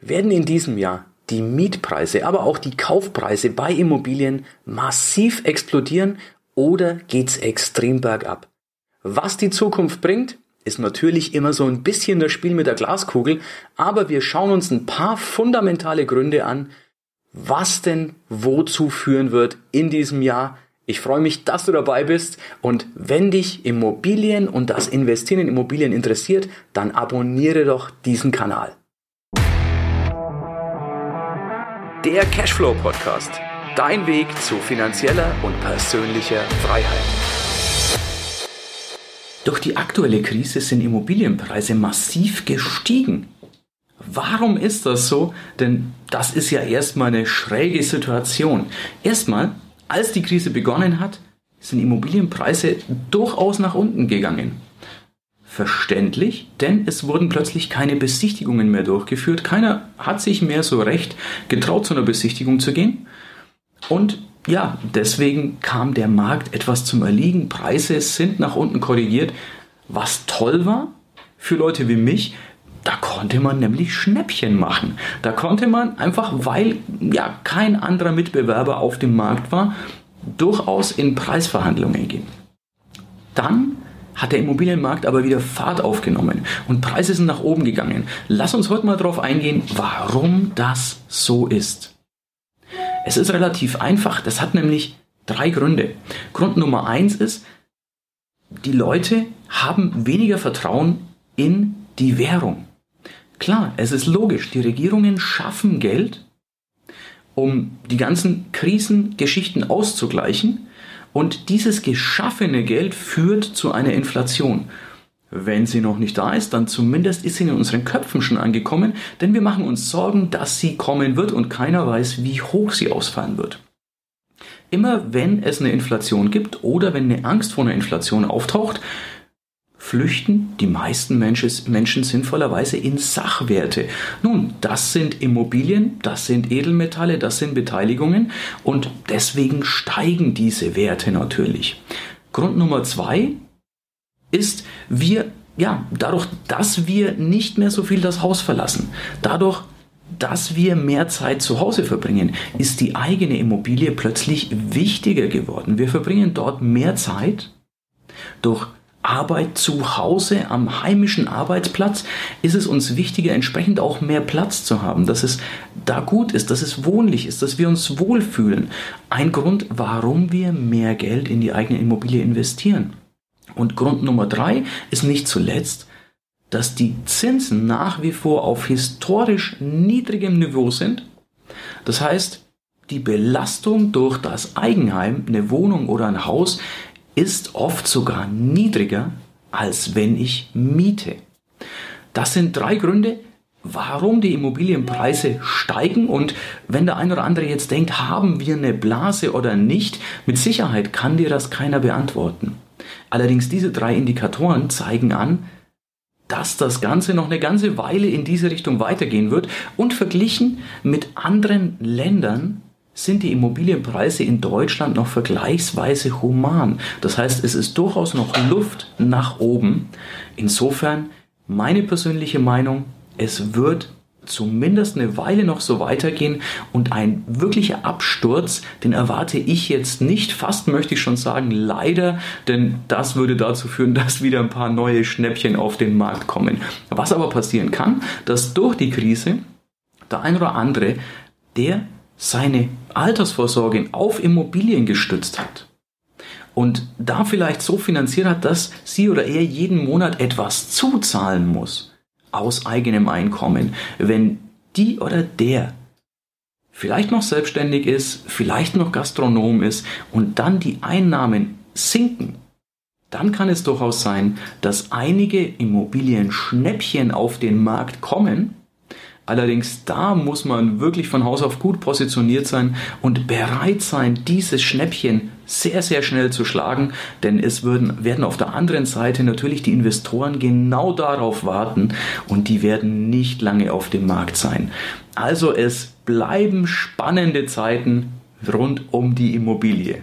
Werden in diesem Jahr die Mietpreise, aber auch die Kaufpreise bei Immobilien massiv explodieren oder geht's extrem bergab? Was die Zukunft bringt, ist natürlich immer so ein bisschen das Spiel mit der Glaskugel, aber wir schauen uns ein paar fundamentale Gründe an, was denn wozu führen wird in diesem Jahr. Ich freue mich, dass du dabei bist und wenn dich Immobilien und das Investieren in Immobilien interessiert, dann abonniere doch diesen Kanal. Der Cashflow Podcast. Dein Weg zu finanzieller und persönlicher Freiheit. Durch die aktuelle Krise sind Immobilienpreise massiv gestiegen. Warum ist das so? Denn das ist ja erstmal eine schräge Situation. Erstmal, als die Krise begonnen hat, sind Immobilienpreise durchaus nach unten gegangen. Verständlich, denn es wurden plötzlich keine Besichtigungen mehr durchgeführt. Keiner hat sich mehr so recht getraut, zu einer Besichtigung zu gehen. Und ja, deswegen kam der Markt etwas zum Erliegen. Preise sind nach unten korrigiert, was toll war für Leute wie mich. Da konnte man nämlich Schnäppchen machen. Da konnte man einfach, weil ja kein anderer Mitbewerber auf dem Markt war, durchaus in Preisverhandlungen gehen. Dann hat der Immobilienmarkt aber wieder Fahrt aufgenommen und Preise sind nach oben gegangen. Lass uns heute mal darauf eingehen, warum das so ist. Es ist relativ einfach. Das hat nämlich drei Gründe. Grund Nummer eins ist, die Leute haben weniger Vertrauen in die Währung. Klar, es ist logisch, die Regierungen schaffen Geld, um die ganzen Krisengeschichten auszugleichen und dieses geschaffene Geld führt zu einer Inflation. Wenn sie noch nicht da ist, dann zumindest ist sie in unseren Köpfen schon angekommen, denn wir machen uns Sorgen, dass sie kommen wird und keiner weiß, wie hoch sie ausfallen wird. Immer wenn es eine Inflation gibt oder wenn eine Angst vor einer Inflation auftaucht, flüchten die meisten Menschen sinnvollerweise in Sachwerte. Nun, das sind Immobilien, das sind Edelmetalle, das sind Beteiligungen und deswegen steigen diese Werte natürlich. Grund Nummer zwei, ist, wir, ja, dadurch, dass wir nicht mehr so viel das Haus verlassen, dadurch, dass wir mehr Zeit zu Hause verbringen, ist die eigene Immobilie plötzlich wichtiger geworden. Wir verbringen dort mehr Zeit durch Arbeit zu Hause am heimischen Arbeitsplatz ist es uns wichtiger, entsprechend auch mehr Platz zu haben, dass es da gut ist, dass es wohnlich ist, dass wir uns wohlfühlen. Ein Grund, warum wir mehr Geld in die eigene Immobilie investieren. Und Grund Nummer drei ist nicht zuletzt, dass die Zinsen nach wie vor auf historisch niedrigem Niveau sind. Das heißt, die Belastung durch das Eigenheim, eine Wohnung oder ein Haus, ist oft sogar niedriger, als wenn ich miete. Das sind drei Gründe, warum die Immobilienpreise steigen und wenn der ein oder andere jetzt denkt, haben wir eine Blase oder nicht, mit Sicherheit kann dir das keiner beantworten. Allerdings diese drei Indikatoren zeigen an, dass das Ganze noch eine ganze Weile in diese Richtung weitergehen wird und verglichen mit anderen Ländern sind die Immobilienpreise in Deutschland noch vergleichsweise human. Das heißt, es ist durchaus noch Luft nach oben. Insofern meine persönliche Meinung, es wird zumindest eine Weile noch so weitergehen und ein wirklicher Absturz, den erwarte ich jetzt nicht, fast möchte ich schon sagen, leider, denn das würde dazu führen, dass wieder ein paar neue Schnäppchen auf den Markt kommen. Was aber passieren kann, dass durch die Krise der ein oder andere, der seine Altersvorsorge auf Immobilien gestützt hat, und da vielleicht so finanziert hat, dass sie oder er jeden Monat etwas zuzahlen muss, aus eigenem Einkommen, wenn die oder der vielleicht noch selbstständig ist, vielleicht noch Gastronom ist und dann die Einnahmen sinken, dann kann es durchaus sein, dass einige Immobilien-Schnäppchen auf den Markt kommen. Allerdings da muss man wirklich von Haus auf gut positioniert sein und bereit sein, dieses Schnäppchen sehr, sehr schnell zu schlagen, denn es würden, werden auf der anderen Seite natürlich die Investoren genau darauf warten und die werden nicht lange auf dem Markt sein. Also es bleiben spannende Zeiten rund um die Immobilie.